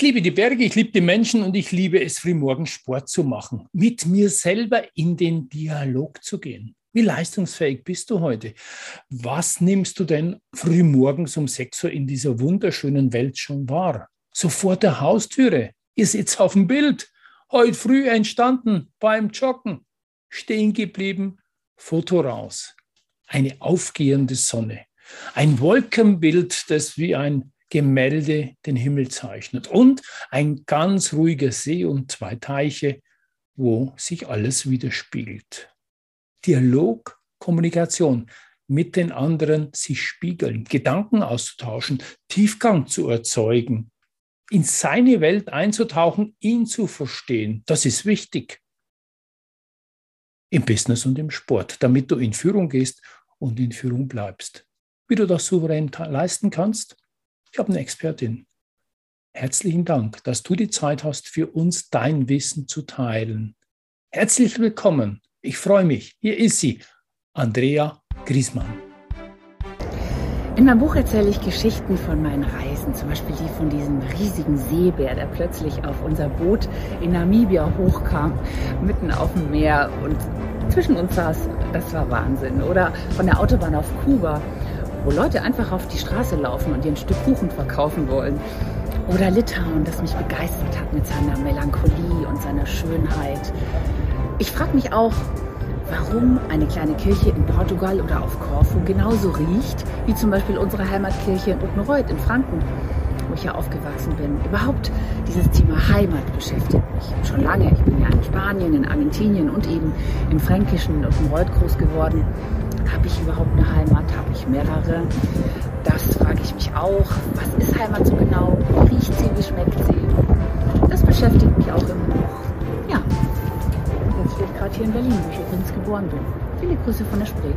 Ich liebe die Berge, ich liebe die Menschen und ich liebe es, frühmorgens Sport zu machen, mit mir selber in den Dialog zu gehen. Wie leistungsfähig bist du heute? Was nimmst du denn frühmorgens um 6 Uhr in dieser wunderschönen Welt schon wahr? So vor der Haustüre. Ihr sitzt auf dem Bild. Heute früh entstanden beim Joggen. Stehen geblieben. Foto raus. Eine aufgehende Sonne. Ein Wolkenbild, das wie ein Gemälde den Himmel zeichnet. Und ein ganz ruhiger See und zwei Teiche, wo sich alles widerspiegelt. Dialog, Kommunikation mit den anderen, sich spiegeln, Gedanken auszutauschen, Tiefgang zu erzeugen, in seine Welt einzutauchen, ihn zu verstehen. Das ist wichtig. Im Business und im Sport, damit du in Führung gehst und in Führung bleibst. Wie du das souverän leisten kannst, ich habe eine Expertin. Herzlichen Dank, dass du die Zeit hast, für uns dein Wissen zu teilen. Herzlich willkommen. Ich freue mich. Hier ist sie, Andrea Griesmann. In meinem Buch erzähle ich Geschichten von meinen Reisen, zum Beispiel die von diesem riesigen Seebär, der plötzlich auf unser Boot in Namibia hochkam, mitten auf dem Meer und zwischen uns saß. Das war Wahnsinn. Oder von der Autobahn auf Kuba, wo Leute einfach auf die Straße laufen und ihr ein Stück Kuchen verkaufen wollen. Oder Litauen, das mich begeistert hat mit seiner Melancholie und seiner Schönheit. Ich frage mich auch, warum eine kleine Kirche in Portugal oder auf Korfu genauso riecht wie zum Beispiel unsere Heimatkirche in Uttenreuth in Franken, wo ich ja aufgewachsen bin. Überhaupt dieses Thema Heimat beschäftigt mich schon lange. Ich bin ja in Spanien, in Argentinien und eben im Fränkischen Uttenreuth groß geworden. Habe ich überhaupt eine Heimat? Habe ich mehrere? Das frage ich mich auch. Was ist Heimat so genau? Wie riecht sie? Wie schmeckt sie? Das beschäftigt mich auch im Buch. Ja. Jetzt stehe ich gerade hier in Berlin, wo ich übrigens geboren bin. Viele Grüße von der Spree.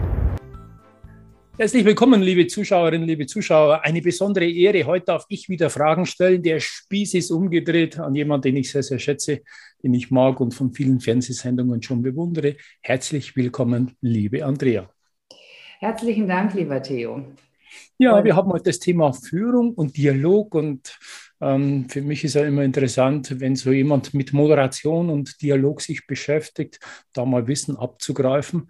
Herzlich willkommen, liebe Zuschauerinnen, liebe Zuschauer. Eine besondere Ehre. Heute darf ich wieder Fragen stellen. Der Spieß ist umgedreht an jemanden, den ich sehr, sehr schätze, den ich mag und von vielen Fernsehsendungen schon bewundere. Herzlich willkommen, liebe Andrea. Herzlichen Dank, lieber Theo. Ja, wir haben heute das Thema Führung und Dialog und ähm, für mich ist ja immer interessant, wenn so jemand mit Moderation und Dialog sich beschäftigt, da mal Wissen abzugreifen.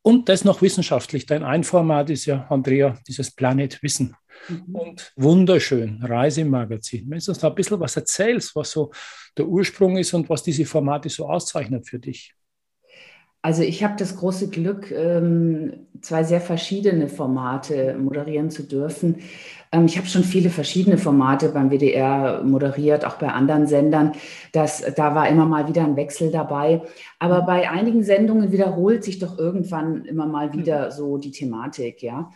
Und das noch wissenschaftlich. Dein Einformat ist ja, Andrea, dieses Planet Wissen. Mhm. Und wunderschön, Reisemagazin. Wenn du uns da ein bisschen was erzählst, was so der Ursprung ist und was diese Formate so auszeichnet für dich. Also ich habe das große Glück, ähm, zwei sehr verschiedene Formate moderieren zu dürfen. Ähm, ich habe schon viele verschiedene Formate beim WDR moderiert, auch bei anderen Sendern. Das, da war immer mal wieder ein Wechsel dabei. Aber bei einigen Sendungen wiederholt sich doch irgendwann immer mal wieder so die Thematik, ja.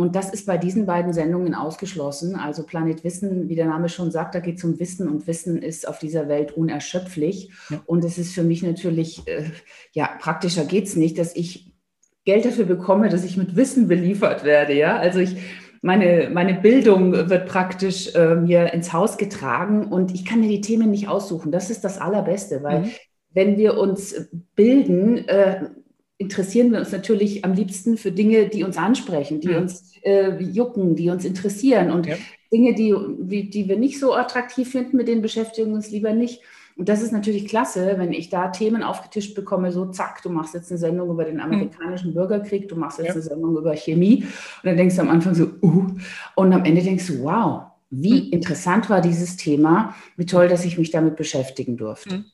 Und das ist bei diesen beiden Sendungen ausgeschlossen. Also Planet Wissen, wie der Name schon sagt, da geht es um Wissen und Wissen ist auf dieser Welt unerschöpflich. Ja. Und es ist für mich natürlich, äh, ja, praktischer geht es nicht, dass ich Geld dafür bekomme, dass ich mit Wissen beliefert werde. Ja, also ich, meine, meine Bildung wird praktisch äh, mir ins Haus getragen und ich kann mir die Themen nicht aussuchen. Das ist das Allerbeste, weil mhm. wenn wir uns bilden, äh, interessieren wir uns natürlich am liebsten für Dinge, die uns ansprechen, die mhm. uns äh, jucken, die uns interessieren. Und ja. Dinge, die, die, wir nicht so attraktiv finden, mit denen beschäftigen wir uns lieber nicht. Und das ist natürlich klasse, wenn ich da Themen aufgetischt bekomme, so zack, du machst jetzt eine Sendung über den mhm. amerikanischen Bürgerkrieg, du machst jetzt ja. eine Sendung über Chemie. Und dann denkst du am Anfang so, uh, und am Ende denkst du, wow, wie mhm. interessant war dieses Thema, wie toll, dass ich mich damit beschäftigen durfte. Mhm.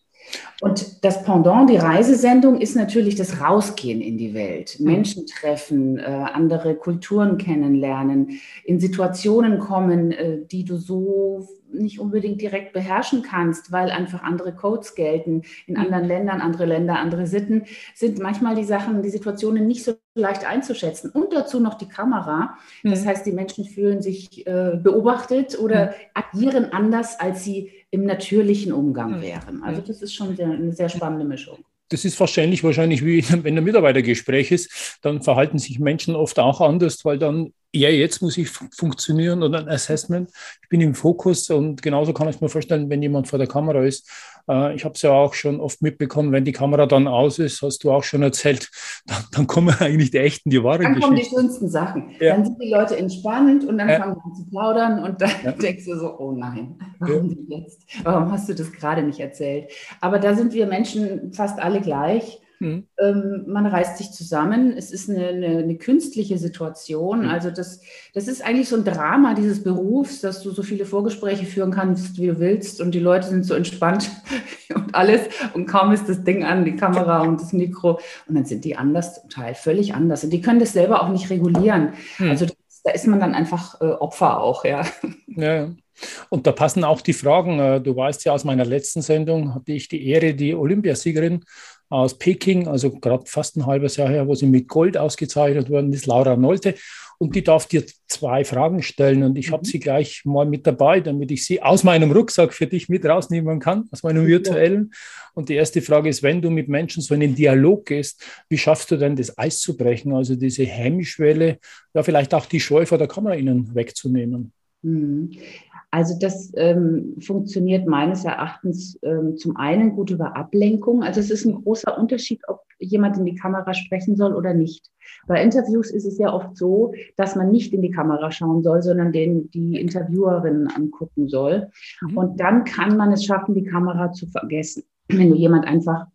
Und das Pendant, die Reisesendung, ist natürlich das Rausgehen in die Welt, mhm. Menschen treffen, äh, andere Kulturen kennenlernen, in Situationen kommen, äh, die du so nicht unbedingt direkt beherrschen kannst, weil einfach andere Codes gelten, in mhm. anderen Ländern, andere Länder, andere Sitten, sind manchmal die Sachen, die Situationen nicht so leicht einzuschätzen. Und dazu noch die Kamera. Das mhm. heißt, die Menschen fühlen sich äh, beobachtet oder agieren anders, als sie im natürlichen Umgang mhm. wären. Also das ist schon sehr, eine sehr spannende Mischung das ist wahrscheinlich wahrscheinlich wie wenn ein Mitarbeitergespräch ist, dann verhalten sich Menschen oft auch anders, weil dann ja, jetzt muss ich funktionieren oder ein Assessment. Ich bin im Fokus und genauso kann ich mir vorstellen, wenn jemand vor der Kamera ist. Äh, ich habe es ja auch schon oft mitbekommen, wenn die Kamera dann aus ist, hast du auch schon erzählt, dann, dann kommen eigentlich die echten, die wahren Dann kommen die schönsten Sachen. Ja. Dann sind die Leute entspannt und dann ja. fangen sie an zu plaudern und dann ja. denkst du so, oh nein, warum jetzt? Warum hast du das gerade nicht erzählt? Aber da sind wir Menschen fast alle gleich. Mhm. Ähm, man reißt sich zusammen. Es ist eine, eine, eine künstliche Situation. Mhm. Also das, das ist eigentlich so ein Drama dieses Berufs, dass du so viele Vorgespräche führen kannst, wie du willst. Und die Leute sind so entspannt und alles. Und kaum ist das Ding an, die Kamera und das Mikro. Und dann sind die anders, zum Teil völlig anders. Und die können das selber auch nicht regulieren. Mhm. Also da ist man dann einfach äh, Opfer auch, ja. Ja, und da passen auch die Fragen. Äh, du weißt ja, aus meiner letzten Sendung hatte ich die Ehre, die Olympiasiegerin aus Peking, also gerade fast ein halbes Jahr her, wo sie mit Gold ausgezeichnet worden ist, Laura Nolte. Und die darf dir zwei Fragen stellen und ich mhm. habe sie gleich mal mit dabei, damit ich sie aus meinem Rucksack für dich mit rausnehmen kann, aus meinem virtuellen. Und die erste Frage ist, wenn du mit Menschen so in den Dialog gehst, wie schaffst du denn das Eis zu brechen, also diese Hemmschwelle, ja vielleicht auch die Scheu vor der Kamera ihnen wegzunehmen? Also das ähm, funktioniert meines Erachtens ähm, zum einen gut über Ablenkung. Also es ist ein großer Unterschied, ob jemand in die Kamera sprechen soll oder nicht. Bei Interviews ist es ja oft so, dass man nicht in die Kamera schauen soll, sondern den, die Interviewerin angucken soll. Mhm. Und dann kann man es schaffen, die Kamera zu vergessen. Wenn du jemand einfach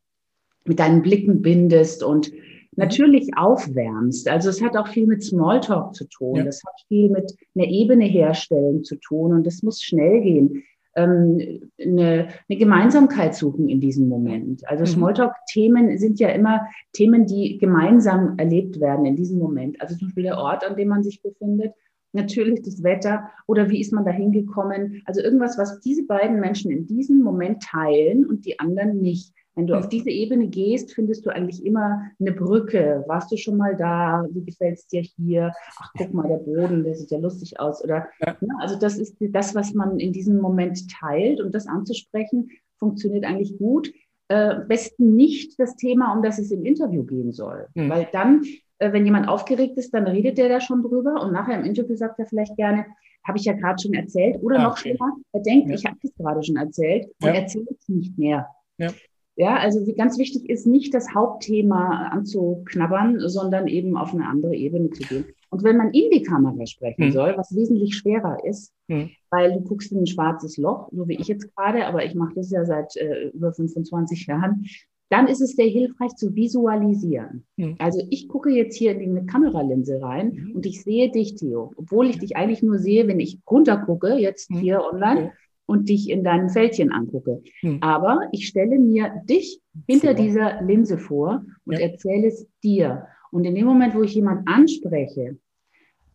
mit deinen Blicken bindest und natürlich aufwärmst. Also es hat auch viel mit Smalltalk zu tun. Ja. Das hat viel mit einer Ebene herstellen zu tun und das muss schnell gehen. Ähm, eine, eine, Gemeinsamkeit suchen in diesem Moment. Also mhm. Smalltalk-Themen sind ja immer Themen, die gemeinsam erlebt werden in diesem Moment. Also zum Beispiel der Ort, an dem man sich befindet, natürlich das Wetter oder wie ist man da hingekommen. Also irgendwas, was diese beiden Menschen in diesem Moment teilen und die anderen nicht. Wenn du auf diese Ebene gehst, findest du eigentlich immer eine Brücke. Warst du schon mal da? Wie gefällt es dir hier? Ach, guck mal, der Boden, der sieht ja lustig aus. Oder ja. ne, also das ist das, was man in diesem Moment teilt und das anzusprechen, funktioniert eigentlich gut. Äh, besten nicht das Thema, um das es im Interview gehen soll. Mhm. Weil dann, wenn jemand aufgeregt ist, dann redet der da schon drüber und nachher im Interview sagt er vielleicht gerne, habe ich ja gerade schon erzählt. Oder ah, noch schlimmer, er denkt, ja. ich habe das gerade schon erzählt und ja. erzählt es nicht mehr. Ja. Ja, also ganz wichtig ist nicht das Hauptthema anzuknabbern, sondern eben auf eine andere Ebene zu gehen. Und wenn man in die Kamera sprechen hm. soll, was wesentlich schwerer ist, hm. weil du guckst in ein schwarzes Loch, so wie ich jetzt gerade, aber ich mache das ja seit äh, über 25 Jahren, dann ist es sehr hilfreich zu visualisieren. Hm. Also ich gucke jetzt hier in die Kameralinse rein hm. und ich sehe dich, Theo, obwohl ich dich eigentlich nur sehe, wenn ich runtergucke, jetzt hm. hier online und dich in deinem Fältchen angucke. Hm. Aber ich stelle mir dich hinter Super. dieser Linse vor und ja. erzähle es dir. Und in dem Moment, wo ich jemand anspreche,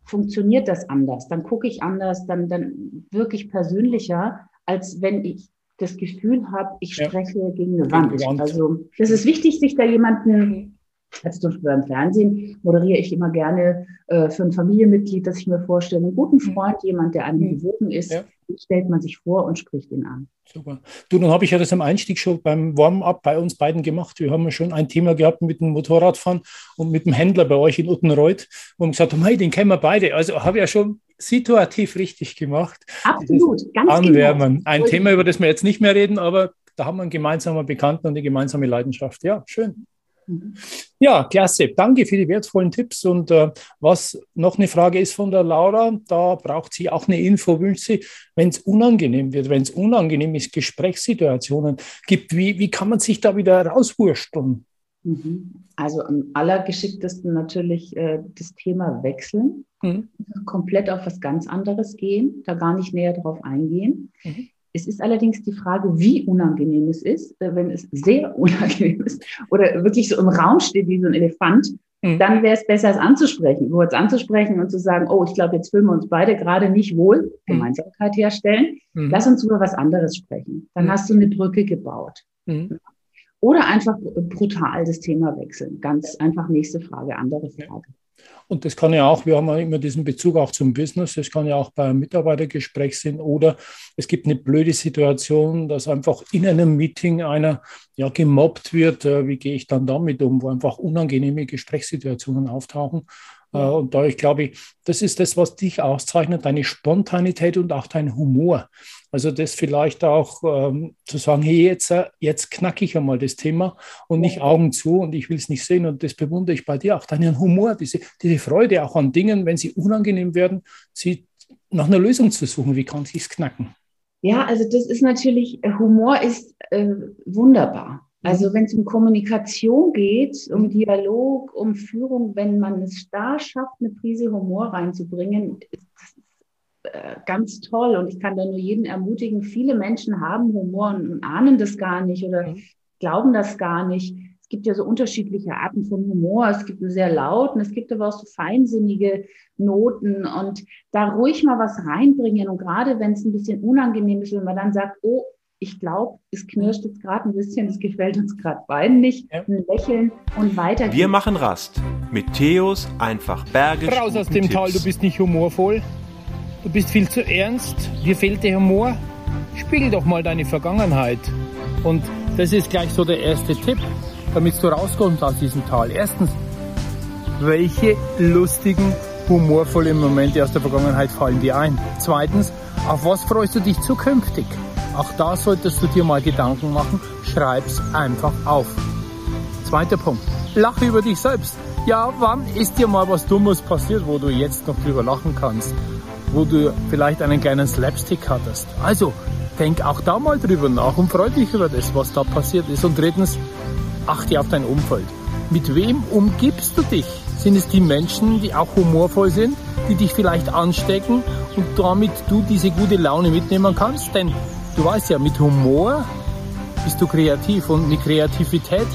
funktioniert das anders. Dann gucke ich anders, dann, dann wirklich persönlicher, als wenn ich das Gefühl habe, ich spreche ja. gegen eine Wand. Wand. Also das ist wichtig, sich da jemanden also zum Beispiel beim Fernsehen moderiere ich immer gerne äh, für ein Familienmitglied, das ich mir vorstelle, einen guten mhm. Freund, jemand, der einem mhm. gewogen ist, ja. Stellt man sich vor und spricht ihn an. Super. Du, nun habe ich ja das am Einstieg schon beim Warm-up bei uns beiden gemacht. Wir haben ja schon ein Thema gehabt mit dem Motorradfahren und mit dem Händler bei euch in Uttenreuth, wir gesagt haben, hey, den kennen wir beide. Also habe ich ja schon situativ richtig gemacht. Absolut, ganz Anwärmen. Genau. Ein Thema, über das wir jetzt nicht mehr reden, aber da haben wir einen gemeinsamen Bekannten und eine gemeinsame Leidenschaft. Ja, schön. Mhm. Ja, klasse. Danke für die wertvollen Tipps. Und äh, was noch eine Frage ist von der Laura, da braucht sie auch eine Info, wünscht sie, wenn es unangenehm wird, wenn es unangenehm ist, Gesprächssituationen gibt, wie, wie kann man sich da wieder rauswursteln? Mhm. Also am allergeschicktesten natürlich äh, das Thema wechseln, mhm. komplett auf was ganz anderes gehen, da gar nicht näher drauf eingehen. Mhm. Es ist allerdings die Frage, wie unangenehm es ist. Äh, wenn es sehr unangenehm ist oder wirklich so im Raum steht wie so ein Elefant, mhm. dann wäre es besser, es anzusprechen, kurz anzusprechen und zu sagen, oh, ich glaube, jetzt fühlen wir uns beide gerade nicht wohl, mhm. Gemeinsamkeit herstellen. Mhm. Lass uns über was anderes sprechen. Dann mhm. hast du eine Brücke gebaut. Mhm. oder einfach brutal das Thema wechseln. Ganz einfach nächste Frage, andere Frage. Und das kann ja auch, wir haben ja immer diesen Bezug auch zum Business, das kann ja auch beim Mitarbeitergespräch sein oder es gibt eine blöde Situation, dass einfach in einem Meeting einer ja gemobbt wird. Äh, wie gehe ich dann damit um, wo einfach unangenehme Gesprächssituationen auftauchen? Äh, und da ich glaube, das ist das, was dich auszeichnet, deine Spontanität und auch dein Humor. Also das vielleicht auch ähm, zu sagen, hey, jetzt, äh, jetzt knacke ich einmal das Thema und nicht Augen zu und ich will es nicht sehen. Und das bewundere ich bei dir auch, deinen Humor, diese, diese Freude auch an Dingen, wenn sie unangenehm werden, sie nach einer Lösung zu suchen. Wie kann ich es knacken? Ja, also das ist natürlich, Humor ist äh, wunderbar. Also mhm. wenn es um Kommunikation geht, um. Dialog, um Führung, wenn man es da schafft, eine Prise Humor reinzubringen, ist das äh, ganz toll. Und ich kann da nur jeden ermutigen, viele Menschen haben Humor und ahnen das gar nicht oder mhm. glauben das gar nicht. Es gibt ja so unterschiedliche Arten von Humor. Es gibt einen sehr lauten, es gibt aber auch so feinsinnige Noten und da ruhig mal was reinbringen. Und gerade wenn es ein bisschen unangenehm ist, wenn man dann sagt, oh, ich glaube, es knirscht jetzt gerade ein bisschen, es gefällt uns gerade beiden nicht. Ein Lächeln und weiter. Wir machen Rast mit Theos einfach Berge. Raus aus dem Tipps. Tal, du bist nicht humorvoll. Du bist viel zu ernst. Dir fehlt der Humor. Spiegel doch mal deine Vergangenheit. Und das ist gleich so der erste Tipp, damit du rauskommst aus diesem Tal. Erstens, welche lustigen, humorvollen Momente aus der Vergangenheit fallen dir ein? Zweitens, auf was freust du dich zukünftig? Auch da solltest du dir mal Gedanken machen. Schreib's einfach auf. Zweiter Punkt. Lache über dich selbst. Ja, wann ist dir mal was Dummes passiert, wo du jetzt noch drüber lachen kannst? Wo du vielleicht einen kleinen Slapstick hattest? Also, denk auch da mal drüber nach und freu dich über das, was da passiert ist. Und drittens, achte auf dein Umfeld. Mit wem umgibst du dich? Sind es die Menschen, die auch humorvoll sind, die dich vielleicht anstecken und damit du diese gute Laune mitnehmen kannst? Denn Du weißt ja, mit Humor bist du kreativ und mit Kreativität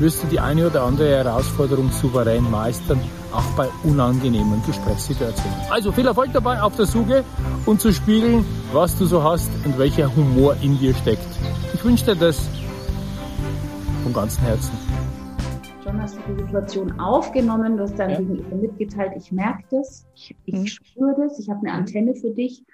wirst du die eine oder andere Herausforderung souverän meistern, auch bei unangenehmen Gesprächssituationen. Also viel Erfolg dabei auf der Suche und zu spiegeln, was du so hast und welcher Humor in dir steckt. Ich wünsche dir das von ganzem Herzen. Schon hast du die Situation aufgenommen, du hast deinem ja. Gegenüber mitgeteilt, ich merke das, ich, ich mhm. spüre das, ich habe eine Antenne für dich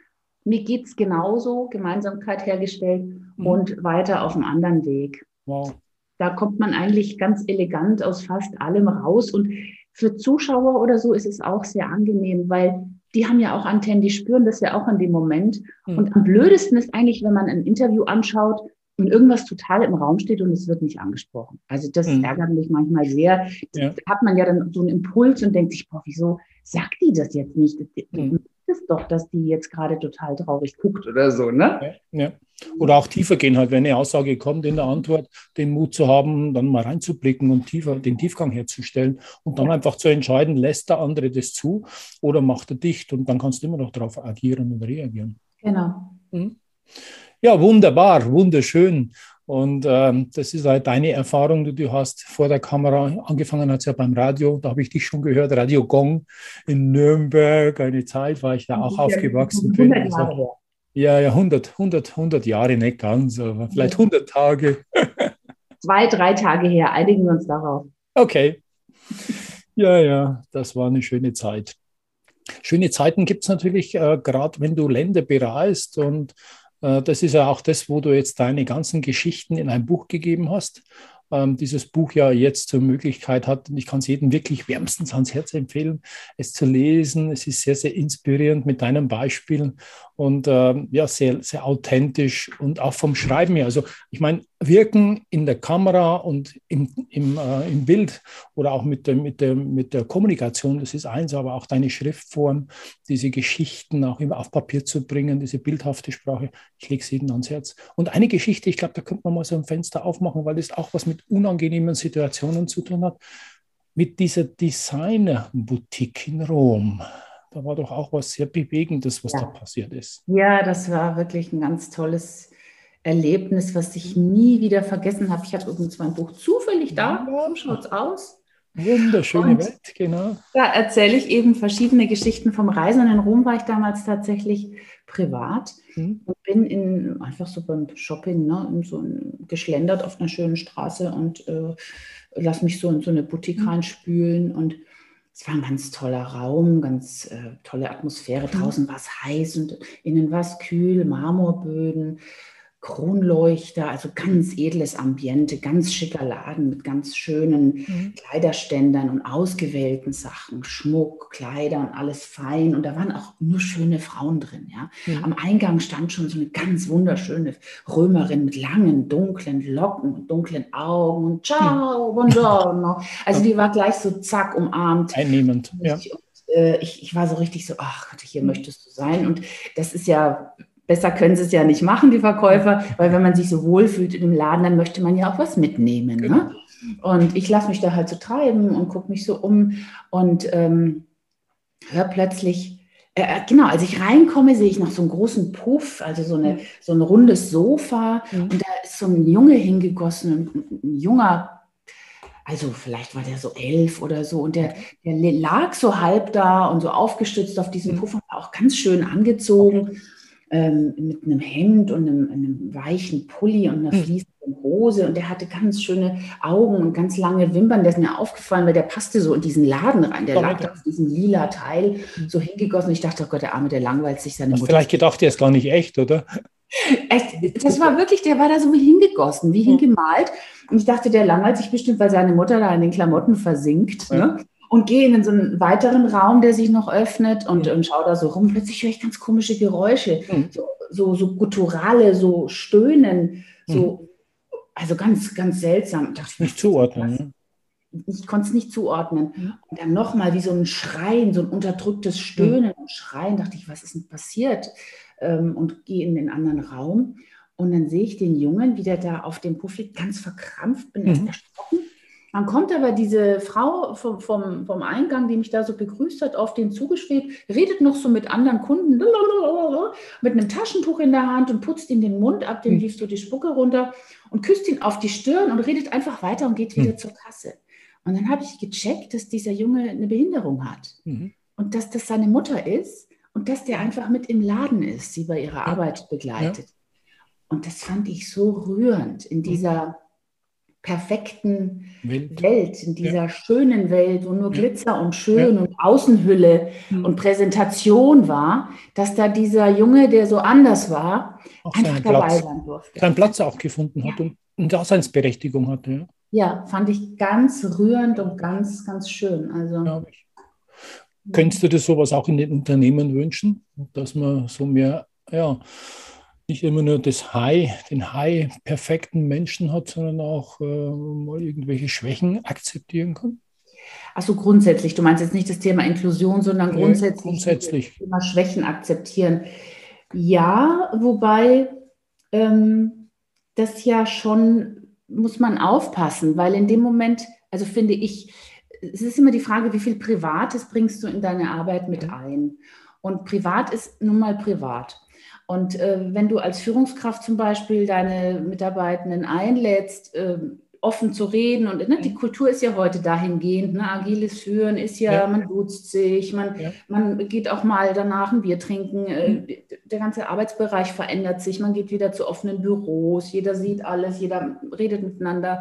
mir geht es genauso, Gemeinsamkeit hergestellt mhm. und weiter auf einem anderen Weg. Wow. Da kommt man eigentlich ganz elegant aus fast allem raus. Und für Zuschauer oder so ist es auch sehr angenehm, weil die haben ja auch Antennen, die spüren das ja auch in dem Moment. Mhm. Und am blödesten ist eigentlich, wenn man ein Interview anschaut und irgendwas total im Raum steht und es wird nicht angesprochen. Also das mhm. ärgert mich manchmal sehr. Ja. Da hat man ja dann so einen Impuls und denkt sich, boah, wieso sagt die das jetzt nicht? Mhm es doch, dass die jetzt gerade total traurig guckt oder so, ne? Ja, ja. Oder auch tiefer gehen halt, wenn eine Aussage kommt in der Antwort, den Mut zu haben, dann mal reinzublicken und tiefer den Tiefgang herzustellen und dann einfach zu entscheiden, lässt der andere das zu oder macht er dicht und dann kannst du immer noch darauf agieren und reagieren. Genau. Mhm. Ja, wunderbar, wunderschön. Und ähm, das ist halt deine Erfahrung, die du hast vor der Kamera. Angefangen hat es ja beim Radio, da habe ich dich schon gehört, Radio Gong in Nürnberg, eine Zeit, war ich da auch ja, aufgewachsen bin. Also, ja, ja, 100, 100, 100 Jahre, nicht ganz, aber vielleicht 100 Tage. Zwei, drei Tage her, einigen wir uns darauf. Okay. Ja, ja, das war eine schöne Zeit. Schöne Zeiten gibt es natürlich, äh, gerade wenn du Länder bereist und das ist ja auch das, wo du jetzt deine ganzen Geschichten in ein Buch gegeben hast ähm, dieses Buch ja jetzt zur Möglichkeit hat. Und ich kann es jedem wirklich wärmstens ans Herz empfehlen, es zu lesen. Es ist sehr, sehr inspirierend mit deinen Beispielen und ähm, ja, sehr, sehr authentisch und auch vom Schreiben her. Also ich meine, wirken in der Kamera und im, im, äh, im Bild oder auch mit der, mit, der, mit der Kommunikation, das ist eins, aber auch deine Schriftform, diese Geschichten auch immer auf Papier zu bringen, diese bildhafte Sprache, ich lege es jedem ans Herz. Und eine Geschichte, ich glaube, da könnte man mal so ein Fenster aufmachen, weil das auch was mit unangenehmen Situationen zu tun hat, mit dieser Designer-Boutique in Rom. Da war doch auch was sehr Bewegendes, was ja. da passiert ist. Ja, das war wirklich ein ganz tolles Erlebnis, was ich nie wieder vergessen habe. Ich habe übrigens mein Buch zufällig da. Warum schaut es aus? Wunderschöne und Welt, genau. Da erzähle ich eben verschiedene Geschichten vom Reisen. Und in Rom war ich damals tatsächlich privat mhm. und bin in, einfach so beim Shopping, ne, so geschlendert auf einer schönen Straße und äh, lass mich so in so eine Boutique mhm. reinspülen und es war ein ganz toller Raum, ganz äh, tolle Atmosphäre. Mhm. Draußen war es heiß und innen war es kühl, Marmorböden, Kronleuchter, also ganz edles Ambiente, ganz schicker Laden mit ganz schönen mhm. Kleiderständern und ausgewählten Sachen, Schmuck, Kleider und alles fein. Und da waren auch nur schöne Frauen drin. Ja. Mhm. Am Eingang stand schon so eine ganz wunderschöne Römerin mit langen, dunklen Locken und dunklen Augen und ciao, mhm. buongiorno. Also die war gleich so zack umarmt. Einnehmend, ja. Äh, ich, ich, war so richtig so, ach Gott, hier mhm. möchtest du sein. Und das ist ja besser können sie es ja nicht machen, die Verkäufer, weil wenn man sich so wohlfühlt in dem Laden, dann möchte man ja auch was mitnehmen. Ne? Genau. Ne? Und ich lasse mich da halt so treiben und gucke mich so um und ähm, höre plötzlich, äh, äh, genau, als ich reinkomme, sehe ich noch so einen großen Puff, also so, eine, so ein rundes Sofa mhm. und da ist so ein Junge hingegossen, ein, ein junger also vielleicht war der so elf oder so und der, der lag so halb da und so aufgestützt auf diesem mhm. Puff und war auch ganz schön angezogen ähm, mit einem Hemd und einem, einem, weichen Pulli und einer hm. fließenden Hose und der hatte ganz schöne Augen und ganz lange Wimpern. Der ist mir aufgefallen, weil der passte so in diesen Laden rein. Der lag da auf diesem lila Teil hm. so hingegossen. Ich dachte, oh Gott, der Arme, der langweilt sich seine Mutter. Vielleicht gedacht, der ist gar nicht echt, oder? Echt, das war wirklich, der war da so wie hingegossen, wie hm. hingemalt. Und ich dachte, der langweilt sich bestimmt, weil seine Mutter da in den Klamotten versinkt. Ja. Ne? Und gehe in so einen weiteren Raum, der sich noch öffnet und, und schaue da so rum. Plötzlich höre ich ganz komische Geräusche, mhm. so, so, so gutturale, so Stöhnen, so, mhm. also ganz, ganz seltsam. Ich dachte, nicht zuordnen. Ne? Ich konnte es nicht zuordnen. Mhm. Und dann nochmal wie so ein Schreien, so ein unterdrücktes Stöhnen und Schreien. Dachte ich, was ist denn passiert? Ähm, und gehe in den anderen Raum. Und dann sehe ich den Jungen, wie der da auf dem Puff liegt, ganz verkrampft, bin erst erschrocken dann kommt aber diese Frau vom, vom, vom Eingang, die mich da so begrüßt hat, auf den zugeschwebt, redet noch so mit anderen Kunden, mit einem Taschentuch in der Hand und putzt ihm den Mund ab, dem hm. lief so die Spucke runter und küsst ihn auf die Stirn und redet einfach weiter und geht wieder hm. zur Kasse. Und dann habe ich gecheckt, dass dieser Junge eine Behinderung hat mhm. und dass das seine Mutter ist und dass der einfach mit im Laden ist, sie bei ihrer ja. Arbeit begleitet. Ja. Und das fand ich so rührend in hm. dieser perfekten Welt, Welt in dieser ja. schönen Welt, wo nur Glitzer und schön ja. und Außenhülle mhm. und Präsentation war, dass da dieser Junge, der so anders war, auch einfach dabei Platz, sein durfte. Seinen Platz auch gefunden hat und, und Daseinsberechtigung hatte. Ja. ja, fand ich ganz rührend und ganz, ganz schön. Also, Könntest du dir sowas auch in den Unternehmen wünschen, dass man so mehr, ja, nicht immer nur das High, den High perfekten Menschen hat, sondern auch äh, mal irgendwelche Schwächen akzeptieren kann? Also grundsätzlich, du meinst jetzt nicht das Thema Inklusion, sondern nee, grundsätzlich, grundsätzlich. das Thema Schwächen akzeptieren. Ja, wobei ähm, das ja schon, muss man aufpassen, weil in dem Moment, also finde ich, es ist immer die Frage, wie viel Privates bringst du in deine Arbeit mit ein? Und privat ist nun mal privat. Und äh, wenn du als Führungskraft zum Beispiel deine Mitarbeitenden einlädst, äh, offen zu reden und ne, die mhm. Kultur ist ja heute dahingehend, ne, agiles Führen ist ja, ja. man duzt sich, man, ja. man geht auch mal danach ein Bier trinken, äh, mhm. der ganze Arbeitsbereich verändert sich, man geht wieder zu offenen Büros, jeder sieht alles, jeder redet miteinander,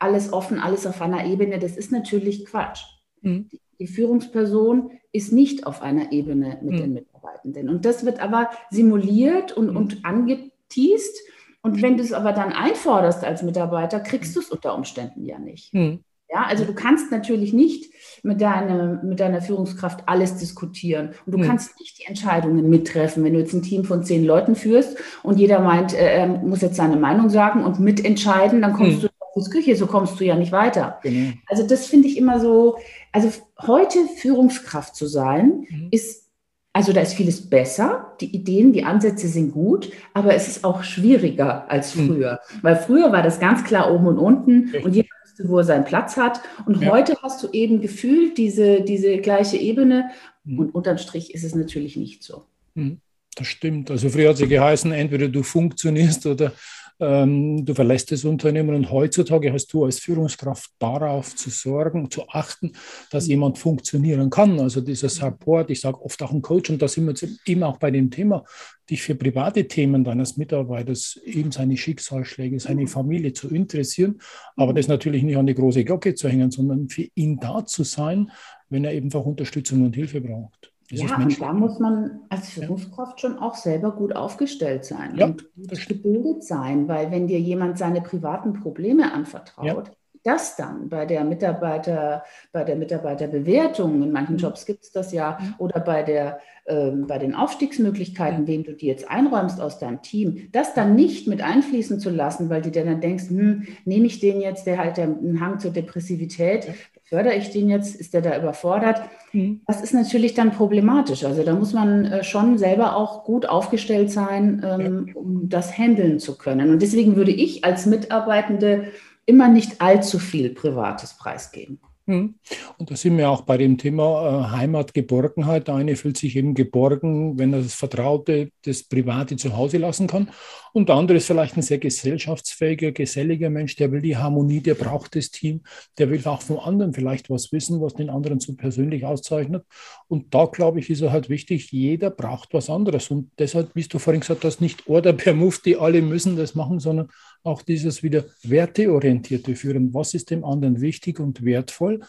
alles offen, alles auf einer Ebene, das ist natürlich Quatsch. Mhm. Die Führungsperson ist nicht auf einer Ebene mit mhm. den Mitarbeitenden. Und das wird aber simuliert und, mhm. und angeteased. Und wenn du es aber dann einforderst als Mitarbeiter, kriegst du es unter Umständen ja nicht. Mhm. Ja, also du kannst natürlich nicht mit deiner, mit deiner Führungskraft alles diskutieren. Und du mhm. kannst nicht die Entscheidungen mittreffen, wenn du jetzt ein Team von zehn Leuten führst und jeder meint, äh, er muss jetzt seine Meinung sagen und mitentscheiden, dann kommst mhm. du Küche, so kommst du ja nicht weiter. Genau. Also das finde ich immer so, also heute Führungskraft zu sein, mhm. ist, also da ist vieles besser, die Ideen, die Ansätze sind gut, aber es ist auch schwieriger als mhm. früher. Mhm. Weil früher war das ganz klar oben und unten Richtig. und jeder wusste, wo er seinen Platz hat. Und ja. heute hast du eben gefühlt diese, diese gleiche Ebene mhm. und unterm Strich ist es natürlich nicht so. Mhm. Das stimmt. Also früher hat es ja geheißen, entweder du funktionierst oder ähm, du verlässt das Unternehmen und heutzutage hast du als Führungskraft darauf zu sorgen, zu achten, dass jemand funktionieren kann. Also dieser Support, ich sage oft auch ein Coach und da sind wir eben auch bei dem Thema, dich für private Themen deines Mitarbeiters, eben seine Schicksalsschläge, seine Familie zu interessieren, aber das natürlich nicht an die große Glocke zu hängen, sondern für ihn da zu sein, wenn er eben auch Unterstützung und Hilfe braucht. Das ja, und da muss man als Führungskraft schon auch selber gut aufgestellt sein ja, und gut gebildet sein, weil wenn dir jemand seine privaten Probleme anvertraut, ja. Das dann bei der Mitarbeiter, bei der Mitarbeiterbewertung, in manchen mhm. Jobs gibt es das ja, mhm. oder bei der ähm, bei den Aufstiegsmöglichkeiten, wem du die jetzt einräumst aus deinem Team, das dann nicht mit einfließen zu lassen, weil du dir dann denkst, hm, nehme ich den jetzt, der halt einen Hang zur Depressivität, fördere ich den jetzt, ist der da überfordert? Mhm. Das ist natürlich dann problematisch. Also da muss man äh, schon selber auch gut aufgestellt sein, ähm, um das handeln zu können. Und deswegen würde ich als Mitarbeitende immer nicht allzu viel Privates preisgeben. Hm. Und da sind wir auch bei dem Thema äh, Heimatgeborgenheit. Der eine fühlt sich eben geborgen, wenn er das Vertraute, das Private zu Hause lassen kann. Und der andere ist vielleicht ein sehr gesellschaftsfähiger, geselliger Mensch, der will die Harmonie, der braucht das Team, der will auch von anderen vielleicht was wissen, was den anderen so persönlich auszeichnet. Und da, glaube ich, ist er halt wichtig, jeder braucht was anderes. Und deshalb, wie du vorhin gesagt hast, nicht Order per Mufti, alle müssen das machen, sondern auch dieses wieder werteorientierte Führen. Was ist dem anderen wichtig und wertvoll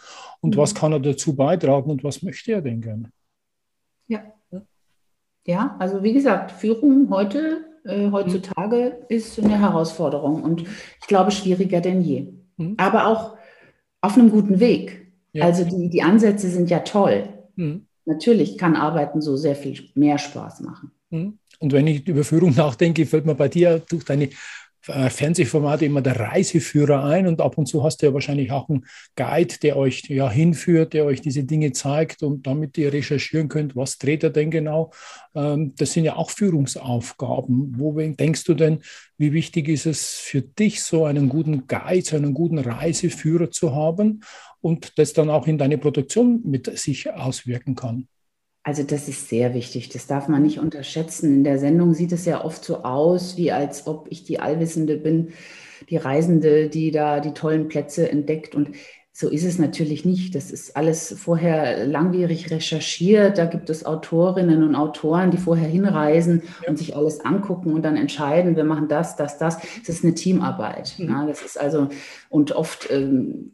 und mhm. was kann er dazu beitragen und was möchte er denn gerne? Ja. Ja, also wie gesagt, Führung heute, äh, heutzutage mhm. ist eine Herausforderung und ich glaube schwieriger denn je. Mhm. Aber auch auf einem guten Weg. Ja. Also die, die Ansätze sind ja toll. Mhm. Natürlich kann Arbeiten so sehr viel mehr Spaß machen. Mhm. Und wenn ich über Führung nachdenke, fällt mir bei dir durch deine äh, Fernsehformate immer der Reiseführer ein und ab und zu hast du ja wahrscheinlich auch einen Guide, der euch ja hinführt, der euch diese Dinge zeigt und damit ihr recherchieren könnt, was dreht er denn genau. Ähm, das sind ja auch Führungsaufgaben. Wo denkst du denn, wie wichtig ist es für dich, so einen guten Guide, so einen guten Reiseführer zu haben und das dann auch in deine Produktion mit sich auswirken kann? Also das ist sehr wichtig, das darf man nicht unterschätzen. In der Sendung sieht es ja oft so aus, wie als ob ich die Allwissende bin, die Reisende, die da die tollen Plätze entdeckt. Und so ist es natürlich nicht. Das ist alles vorher langwierig recherchiert. Da gibt es Autorinnen und Autoren, die vorher hinreisen und sich alles angucken und dann entscheiden, wir machen das, das, das. Das ist eine Teamarbeit. Mhm. Ja, das ist also, und oft ähm,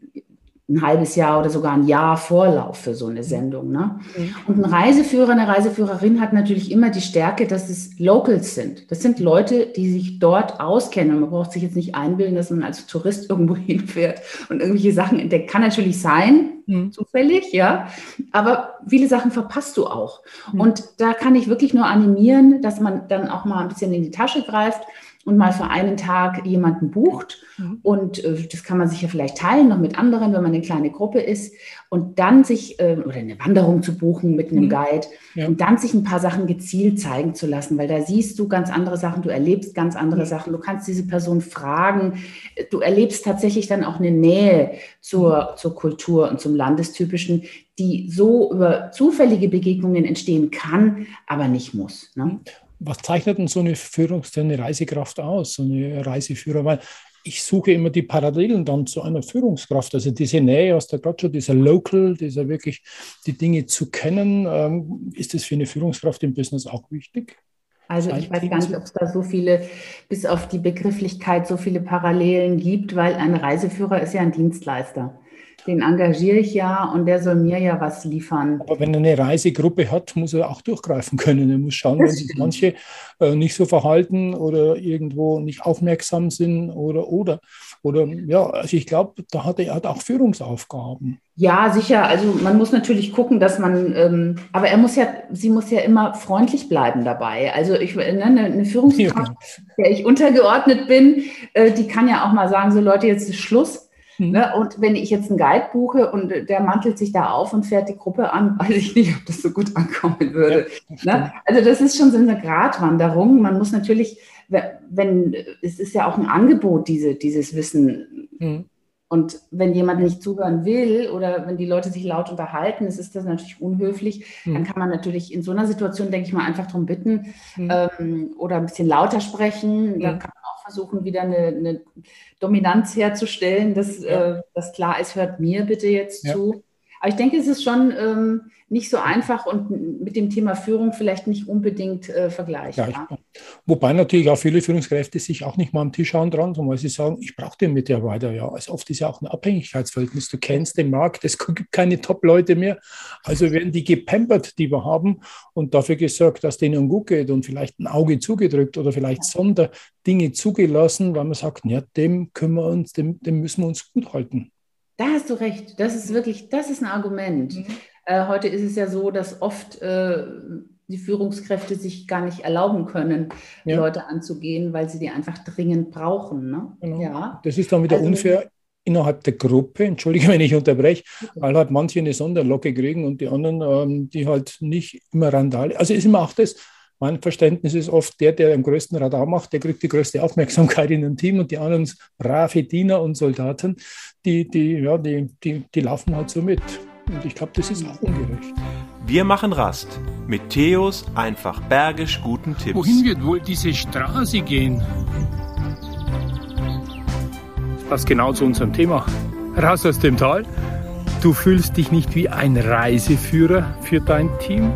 ein halbes Jahr oder sogar ein Jahr Vorlauf für so eine Sendung. Ne? Mhm. Und ein Reiseführer, eine Reiseführerin hat natürlich immer die Stärke, dass es Locals sind. Das sind Leute, die sich dort auskennen. Und man braucht sich jetzt nicht einbilden, dass man als Tourist irgendwo hinfährt und irgendwelche Sachen entdeckt. Kann natürlich sein, mhm. zufällig, ja. Aber viele Sachen verpasst du auch. Mhm. Und da kann ich wirklich nur animieren, dass man dann auch mal ein bisschen in die Tasche greift und mal für einen Tag jemanden bucht. Mhm. Und äh, das kann man sich ja vielleicht teilen noch mit anderen, wenn man eine kleine Gruppe ist. Und dann sich, äh, oder eine Wanderung zu buchen mit einem mhm. Guide ja. und dann sich ein paar Sachen gezielt zeigen zu lassen, weil da siehst du ganz andere Sachen, du erlebst ganz andere mhm. Sachen, du kannst diese Person fragen, du erlebst tatsächlich dann auch eine Nähe zur, mhm. zur Kultur und zum Landestypischen, die so über zufällige Begegnungen entstehen kann, aber nicht muss. Ne? Was zeichnet denn so eine Führungs-, eine Reisekraft aus, so eine Reiseführer? Weil ich suche immer die Parallelen dann zu einer Führungskraft. Also diese Nähe aus der schon, dieser Local, dieser wirklich die Dinge zu kennen. Ähm, ist das für eine Führungskraft im Business auch wichtig? Also ich weiß gar nicht, ob es da so viele, bis auf die Begrifflichkeit, so viele Parallelen gibt, weil ein Reiseführer ist ja ein Dienstleister. Den engagiere ich ja und der soll mir ja was liefern. Aber wenn er eine Reisegruppe hat, muss er auch durchgreifen können. Er muss schauen, das wenn sich manche äh, nicht so verhalten oder irgendwo nicht aufmerksam sind oder oder. Oder ja, also ich glaube, da hat er hat auch Führungsaufgaben. Ja, sicher. Also man muss natürlich gucken, dass man, ähm, aber er muss ja, sie muss ja immer freundlich bleiben dabei. Also ich, ne, eine Führungskraft, ja. der ich untergeordnet bin, äh, die kann ja auch mal sagen, so Leute, jetzt ist Schluss Mhm. Ne? Und wenn ich jetzt einen Guide buche und der mantelt sich da auf und fährt die Gruppe an, weiß ich nicht, ob das so gut ankommen würde. Ja, ne? Also das ist schon so eine Gratwanderung. Man muss natürlich, wenn, es ist ja auch ein Angebot, diese, dieses Wissen. Mhm. Und wenn jemand nicht zuhören will oder wenn die Leute sich laut unterhalten, ist, ist das natürlich unhöflich. Mhm. Dann kann man natürlich in so einer Situation, denke ich mal, einfach darum bitten mhm. ähm, oder ein bisschen lauter sprechen. Dann kann versuchen, wieder eine, eine Dominanz herzustellen, dass, ja. äh, dass klar ist, hört mir bitte jetzt ja. zu. Aber ich denke, es ist schon ähm, nicht so einfach und mit dem Thema Führung vielleicht nicht unbedingt äh, vergleichbar. Ja, wobei natürlich auch viele Führungskräfte sich auch nicht mal am Tisch schauen dran, sondern weil sie sagen, ich brauche den Mitarbeiter ja. Also oft ist ja auch ein Abhängigkeitsverhältnis. Du kennst den Markt, es gibt keine Top-Leute mehr. Also werden die gepampert, die wir haben und dafür gesorgt, dass denen gut geht und vielleicht ein Auge zugedrückt oder vielleicht ja. Sonderdinge zugelassen, weil man sagt, ja, dem können wir uns, dem, dem müssen wir uns gut halten. Da hast du recht. Das ist wirklich, das ist ein Argument. Mhm. Äh, heute ist es ja so, dass oft äh, die Führungskräfte sich gar nicht erlauben können, ja. Leute anzugehen, weil sie die einfach dringend brauchen. Ne? Genau. Ja. Das ist dann wieder also, unfair innerhalb der Gruppe, entschuldige, wenn ich unterbreche, weil halt manche eine Sonderlocke kriegen und die anderen, ähm, die halt nicht immer Randale. Also ist immer auch das, mein Verständnis ist oft, der, der am größten Radar macht, der kriegt die größte Aufmerksamkeit in einem Team und die anderen brave Diener und Soldaten, die, die, ja, die, die, die laufen halt so mit. Und ich glaube, das ist auch ungerecht. Wir machen Rast mit Theos einfach bergisch guten Tipps. Wohin wird wohl diese Straße gehen? Das passt genau zu unserem Thema. Raus aus dem Tal. Du fühlst dich nicht wie ein Reiseführer für dein Team,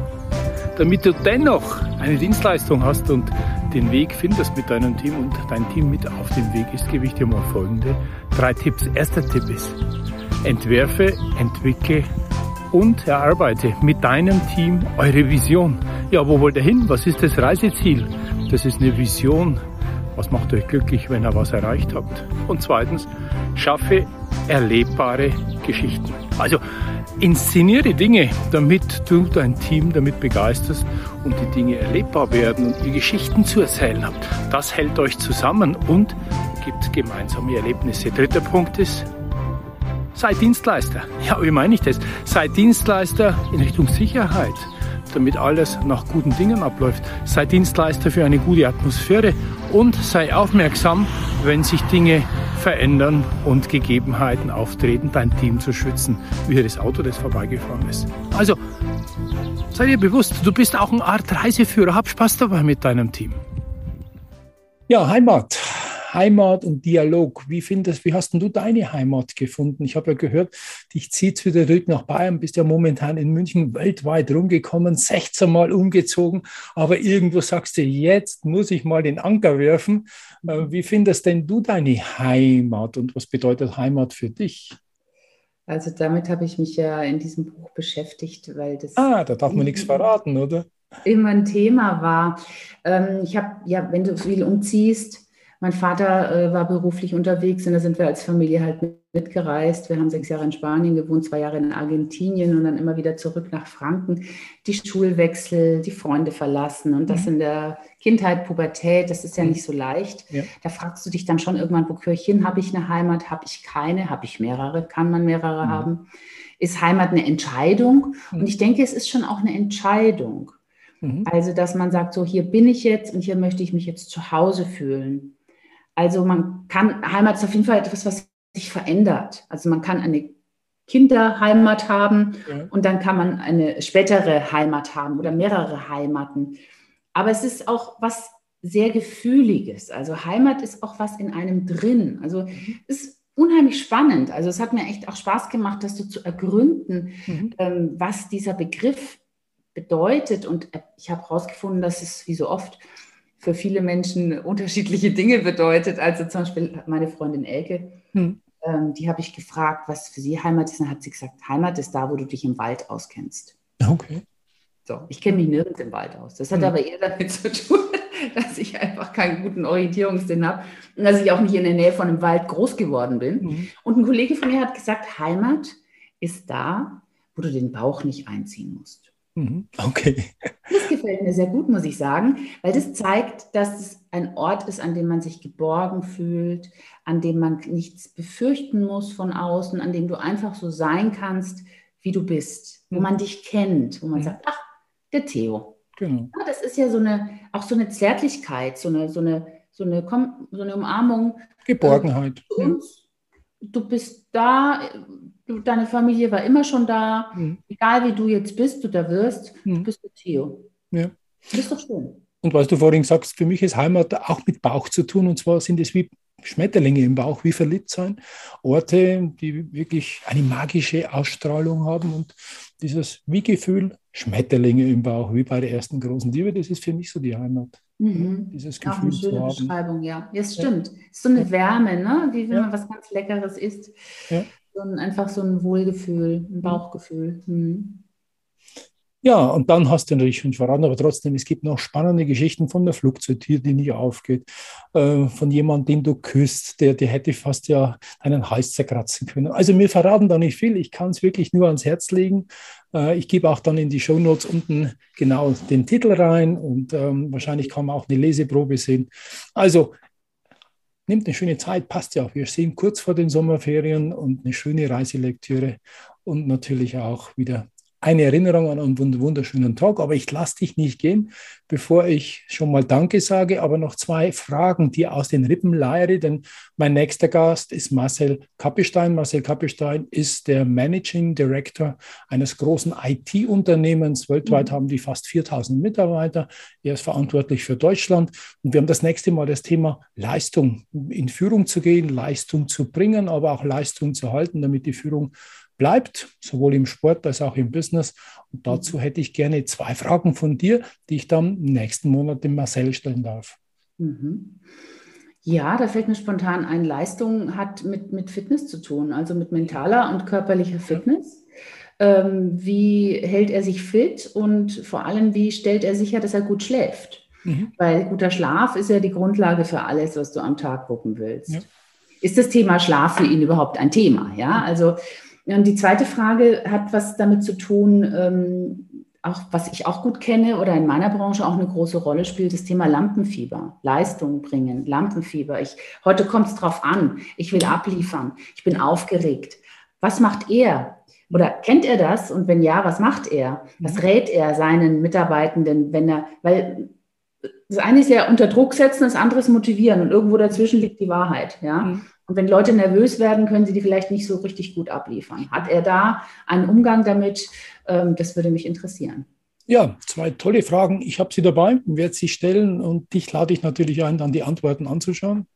damit du dennoch eine Dienstleistung hast und den Weg findest mit deinem Team und dein Team mit auf dem Weg ist, gebe ich dir mal folgende drei Tipps. Erster Tipp ist, entwerfe, entwickle und erarbeite mit deinem Team eure Vision. Ja, wo wollt ihr hin? Was ist das Reiseziel? Das ist eine Vision. Was macht euch glücklich, wenn ihr was erreicht habt? Und zweitens, schaffe erlebbare Geschichten. Also Inszeniere Dinge, damit du dein Team damit begeisterst und die Dinge erlebbar werden und ihr Geschichten zu erzählen habt. Das hält euch zusammen und gibt gemeinsame Erlebnisse. Dritter Punkt ist, sei Dienstleister. Ja, wie meine ich das? Sei Dienstleister in Richtung Sicherheit, damit alles nach guten Dingen abläuft. Sei Dienstleister für eine gute Atmosphäre und sei aufmerksam, wenn sich Dinge verändern und Gegebenheiten auftreten, dein Team zu schützen, wie das Auto, das vorbeigefahren ist. Also, sei dir bewusst, du bist auch eine Art Reiseführer. Hab Spaß dabei mit deinem Team. Ja, Heimat. Heimat und Dialog. Wie findest, wie hast du deine Heimat gefunden? Ich habe ja gehört, dich zieht wieder zurück nach Bayern, bist ja momentan in München weltweit rumgekommen, 16 Mal umgezogen, aber irgendwo sagst du, jetzt muss ich mal den Anker werfen. Äh, wie findest denn du deine Heimat und was bedeutet Heimat für dich? Also damit habe ich mich ja in diesem Buch beschäftigt, weil das. Ah, da darf man nichts verraten, oder? Immer ein Thema war. Ähm, ich habe, ja, wenn du viel umziehst, mein Vater äh, war beruflich unterwegs und da sind wir als Familie halt mitgereist. Wir haben sechs Jahre in Spanien gewohnt, zwei Jahre in Argentinien und dann immer wieder zurück nach Franken. Die Schulwechsel, die Freunde verlassen und das mhm. in der Kindheit, Pubertät, das ist ja mhm. nicht so leicht. Ja. Da fragst du dich dann schon irgendwann, wo gehöre ich hin? Habe ich eine Heimat? Habe ich keine? Habe ich mehrere? Kann man mehrere mhm. haben? Ist Heimat eine Entscheidung? Mhm. Und ich denke, es ist schon auch eine Entscheidung. Mhm. Also, dass man sagt, so hier bin ich jetzt und hier möchte ich mich jetzt zu Hause fühlen. Also man kann, Heimat ist auf jeden Fall etwas, was sich verändert. Also man kann eine Kinderheimat haben ja. und dann kann man eine spätere Heimat haben oder mehrere Heimaten. Aber es ist auch was sehr Gefühliges. Also Heimat ist auch was in einem drin. Also mhm. es ist unheimlich spannend. Also es hat mir echt auch Spaß gemacht, das so zu ergründen, mhm. ähm, was dieser Begriff bedeutet. Und ich habe herausgefunden, dass es wie so oft für viele Menschen unterschiedliche Dinge bedeutet. Also zum Beispiel meine Freundin Elke, hm. ähm, die habe ich gefragt, was für sie Heimat ist. Dann hat sie gesagt, Heimat ist da, wo du dich im Wald auskennst. Okay. So, ich kenne mich nirgends im Wald aus. Das hat hm. aber eher damit zu tun, dass ich einfach keinen guten Orientierungssinn habe und dass ich auch nicht in der Nähe von einem Wald groß geworden bin. Hm. Und ein Kollege von mir hat gesagt, Heimat ist da, wo du den Bauch nicht einziehen musst. Mhm. Okay. Das gefällt mir sehr gut, muss ich sagen, weil das zeigt, dass es ein Ort ist, an dem man sich geborgen fühlt, an dem man nichts befürchten muss von außen, an dem du einfach so sein kannst, wie du bist, wo mhm. man dich kennt, wo man mhm. sagt, ach, der Theo. Genau. Ja, das ist ja so eine, auch so eine Zärtlichkeit, so eine, so eine, so eine, so eine Umarmung. Geborgenheit. Äh, uns. Du bist da, du, deine Familie war immer schon da. Mhm. Egal wie du jetzt bist oder wirst, mhm. du bist mit Theo. Ja. Das ist doch schön. Und was du vorhin sagst, für mich ist Heimat auch mit Bauch zu tun. Und zwar sind es wie Schmetterlinge im Bauch, wie verliebt sein. Orte, die wirklich eine magische Ausstrahlung haben und dieses Wie-Gefühl, Schmetterlinge im Bauch, wie bei der ersten großen Liebe, das ist für mich so die Heimat. Mhm. Dieses Gefühl Auch eine schöne. Beschreibung, ja. Ja, es stimmt. Ja. ist so eine Wärme, ne? wie wenn ja. man was ganz Leckeres isst. Ja. So ein, einfach so ein Wohlgefühl, ein Bauchgefühl. Mhm. Ja, und dann hast du natürlich schon verraten, aber trotzdem, es gibt noch spannende Geschichten von der Flugzeugtür, die nie aufgeht, äh, von jemandem, den du küsst, der, der hätte fast ja deinen Hals zerkratzen können. Also wir verraten da nicht viel, ich kann es wirklich nur ans Herz legen. Äh, ich gebe auch dann in die Shownotes unten genau den Titel rein und ähm, wahrscheinlich kann man auch eine Leseprobe sehen. Also nimmt eine schöne Zeit, passt ja auch. Wir sehen kurz vor den Sommerferien und eine schöne Reiselektüre und natürlich auch wieder eine Erinnerung an einen wunderschönen Tag, aber ich lasse dich nicht gehen, bevor ich schon mal Danke sage, aber noch zwei Fragen, die aus den Rippen leiere, denn mein nächster Gast ist Marcel Kappestein. Marcel Kappestein ist der Managing Director eines großen IT-Unternehmens. Weltweit mhm. haben die fast 4000 Mitarbeiter. Er ist verantwortlich für Deutschland und wir haben das nächste Mal das Thema Leistung in Führung zu gehen, Leistung zu bringen, aber auch Leistung zu halten, damit die Führung bleibt, sowohl im Sport als auch im Business. Und dazu hätte ich gerne zwei Fragen von dir, die ich dann nächsten Monat dem Marcel stellen darf. Mhm. Ja, da fällt mir spontan ein, Leistung hat mit, mit Fitness zu tun, also mit mentaler und körperlicher Fitness. Ähm, wie hält er sich fit und vor allem, wie stellt er sicher, dass er gut schläft? Mhm. Weil guter Schlaf ist ja die Grundlage für alles, was du am Tag gucken willst. Ja. Ist das Thema Schlaf für ihn überhaupt ein Thema? Ja, also und die zweite Frage hat was damit zu tun, ähm, auch was ich auch gut kenne oder in meiner Branche auch eine große Rolle spielt, das Thema Lampenfieber, Leistung bringen, Lampenfieber. Ich, heute kommt es drauf an, ich will abliefern, ich bin aufgeregt. Was macht er? Oder kennt er das? Und wenn ja, was macht er? Was mhm. rät er seinen Mitarbeitenden, wenn er, weil das eine ist ja unter Druck setzen, das andere ist motivieren und irgendwo dazwischen liegt die Wahrheit. Ja? Mhm. Und wenn Leute nervös werden, können sie die vielleicht nicht so richtig gut abliefern. Hat er da einen Umgang damit? Ähm, das würde mich interessieren. Ja, zwei tolle Fragen. Ich habe sie dabei, werde sie stellen und dich lade ich natürlich ein, dann die Antworten anzuschauen.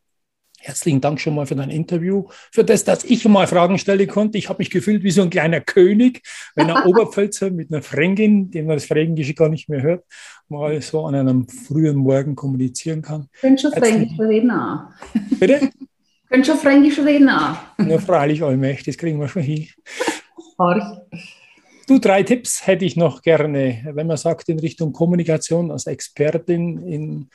Herzlichen Dank schon mal für dein Interview, für das, dass ich mal Fragen stellen konnte. Ich habe mich gefühlt wie so ein kleiner König, wenn ein Oberpfälzer mit einer Fränkin, dem man das Fränkische gar nicht mehr hört, mal so an einem frühen Morgen kommunizieren kann. Ich bin schon Fränkisch reden auch. Bitte? Können schon Fränkisch reden auch. Ja, freilich, allmächtig, das kriegen wir schon hin. Du, drei Tipps hätte ich noch gerne, wenn man sagt in Richtung Kommunikation als Expertin in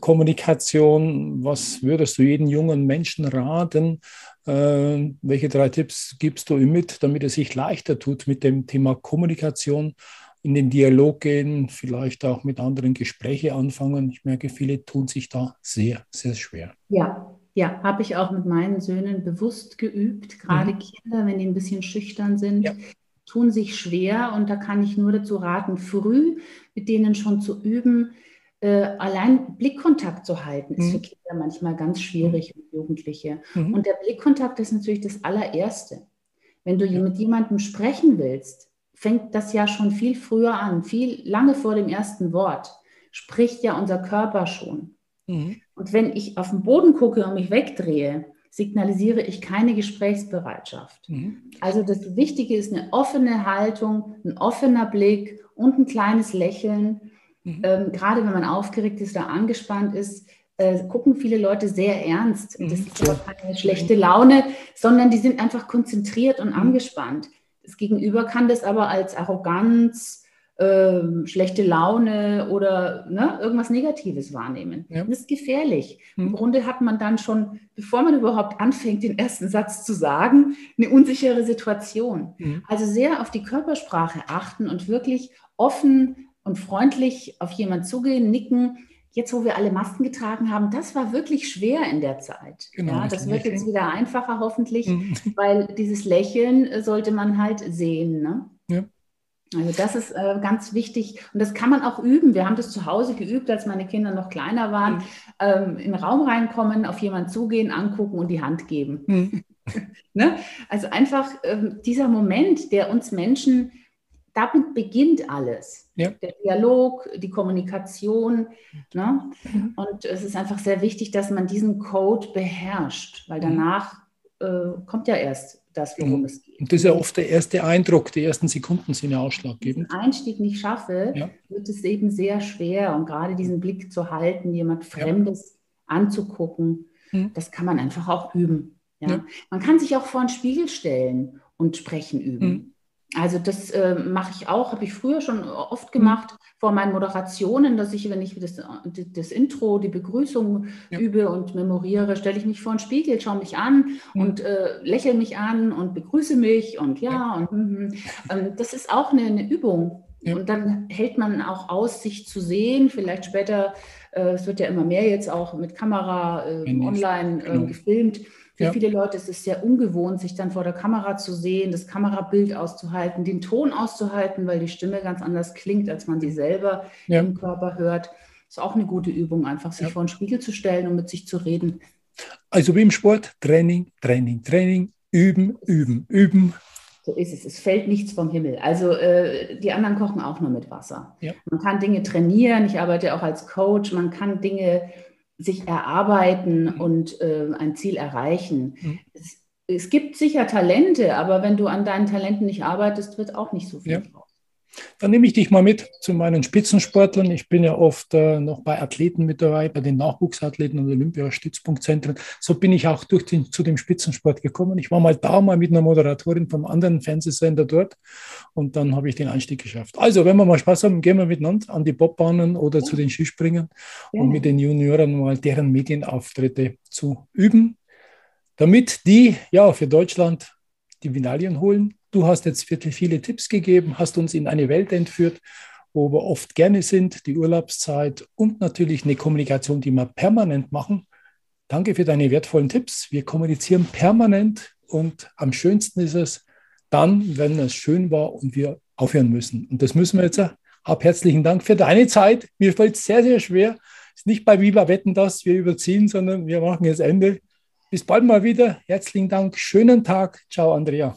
Kommunikation, was würdest du jedem jungen Menschen raten? Äh, welche drei Tipps gibst du ihm mit, damit er sich leichter tut mit dem Thema Kommunikation, in den Dialog gehen, vielleicht auch mit anderen Gespräche anfangen? Ich merke, viele tun sich da sehr, sehr schwer. Ja, ja, habe ich auch mit meinen Söhnen bewusst geübt. Gerade mhm. Kinder, wenn die ein bisschen schüchtern sind, ja. tun sich schwer. Und da kann ich nur dazu raten, früh mit denen schon zu üben. Äh, allein Blickkontakt zu halten, ist mhm. für Kinder manchmal ganz schwierig und Jugendliche. Mhm. Und der Blickkontakt ist natürlich das allererste. Wenn du mit jemandem sprechen willst, fängt das ja schon viel früher an, viel lange vor dem ersten Wort, spricht ja unser Körper schon. Mhm. Und wenn ich auf den Boden gucke und mich wegdrehe, signalisiere ich keine Gesprächsbereitschaft. Mhm. Also das Wichtige ist eine offene Haltung, ein offener Blick und ein kleines Lächeln. Mhm. Ähm, gerade wenn man aufgeregt ist oder angespannt ist, äh, gucken viele Leute sehr ernst. Mhm. Das ist aber keine schlechte Laune, sondern die sind einfach konzentriert und mhm. angespannt. Das Gegenüber kann das aber als Arroganz, äh, schlechte Laune oder ne, irgendwas Negatives wahrnehmen. Ja. Das ist gefährlich. Hm. Im Grunde hat man dann schon, bevor man überhaupt anfängt, den ersten Satz zu sagen, eine unsichere Situation. Hm. Also sehr auf die Körpersprache achten und wirklich offen und freundlich auf jemanden zugehen, nicken. Jetzt, wo wir alle Masken getragen haben, das war wirklich schwer in der Zeit. Genau, ja, das wird jetzt wieder einfacher hoffentlich, mhm. weil dieses Lächeln sollte man halt sehen. Ne? Also das ist äh, ganz wichtig und das kann man auch üben. Wir haben das zu Hause geübt, als meine Kinder noch kleiner waren. Mhm. Ähm, in den Raum reinkommen, auf jemanden zugehen, angucken und die Hand geben. Mhm. ne? Also einfach ähm, dieser Moment, der uns Menschen damit beginnt alles. Ja. Der Dialog, die Kommunikation. Ne? Mhm. Und es ist einfach sehr wichtig, dass man diesen Code beherrscht, weil mhm. danach kommt ja erst das, worum mhm. es geht. Und das ist ja oft der erste Eindruck, die ersten Sekunden sind ja ausschlaggebend. Wenn ich den Einstieg nicht schaffe, ja. wird es eben sehr schwer. Und gerade diesen Blick zu halten, jemand Fremdes ja. anzugucken, mhm. das kann man einfach auch üben. Ja? Man kann sich auch vor einen Spiegel stellen und sprechen üben. Mhm. Also das äh, mache ich auch, habe ich früher schon oft gemacht vor meinen Moderationen, dass ich, wenn ich das, das Intro, die Begrüßung ja. übe und memoriere, stelle ich mich vor den Spiegel, schaue mich an mhm. und äh, lächle mich an und begrüße mich und ja, ja. und mm, ähm, das ist auch eine, eine Übung. Ja. Und dann hält man auch aus, sich zu sehen, vielleicht später, äh, es wird ja immer mehr jetzt auch mit Kamera äh, online äh, genau. gefilmt für ja. viele Leute ist es sehr ungewohnt, sich dann vor der Kamera zu sehen, das Kamerabild auszuhalten, den Ton auszuhalten, weil die Stimme ganz anders klingt, als man sie selber ja. im Körper hört. Das Ist auch eine gute Übung, einfach sich ja. vor den Spiegel zu stellen und mit sich zu reden. Also wie im Sport, Training, Training, Training, üben, üben, üben. So ist es. Es fällt nichts vom Himmel. Also äh, die anderen kochen auch nur mit Wasser. Ja. Man kann Dinge trainieren. Ich arbeite auch als Coach. Man kann Dinge sich erarbeiten und äh, ein Ziel erreichen. Mhm. Es, es, gibt sicher Talente, aber wenn du an deinen Talenten nicht arbeitest, wird auch nicht so viel ja. draus. Dann nehme ich dich mal mit zu meinen Spitzensportlern. Ich bin ja oft äh, noch bei Athleten mit dabei, bei den Nachwuchsathleten und Olympiastützpunktzentren. So bin ich auch durch den, zu dem Spitzensport gekommen. Ich war mal da, mal mit einer Moderatorin vom anderen Fernsehsender dort und dann habe ich den Einstieg geschafft. Also, wenn wir mal Spaß haben, gehen wir miteinander an die Bobbahnen oder zu den Skispringen ja. und mit den Junioren mal deren Medienauftritte zu üben, damit die ja für Deutschland die Medaillen holen Du hast jetzt wirklich viele Tipps gegeben, hast uns in eine Welt entführt, wo wir oft gerne sind, die Urlaubszeit und natürlich eine Kommunikation, die wir permanent machen. Danke für deine wertvollen Tipps. Wir kommunizieren permanent und am schönsten ist es dann, wenn es schön war und wir aufhören müssen. Und das müssen wir jetzt. Hab herzlichen Dank für deine Zeit. Mir fällt es sehr, sehr schwer. Ist nicht bei Viva Wetten, dass wir überziehen, sondern wir machen jetzt Ende. Bis bald mal wieder. Herzlichen Dank. Schönen Tag. Ciao, Andrea.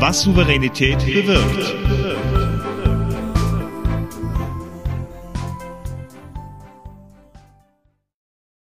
was Souveränität bewirkt.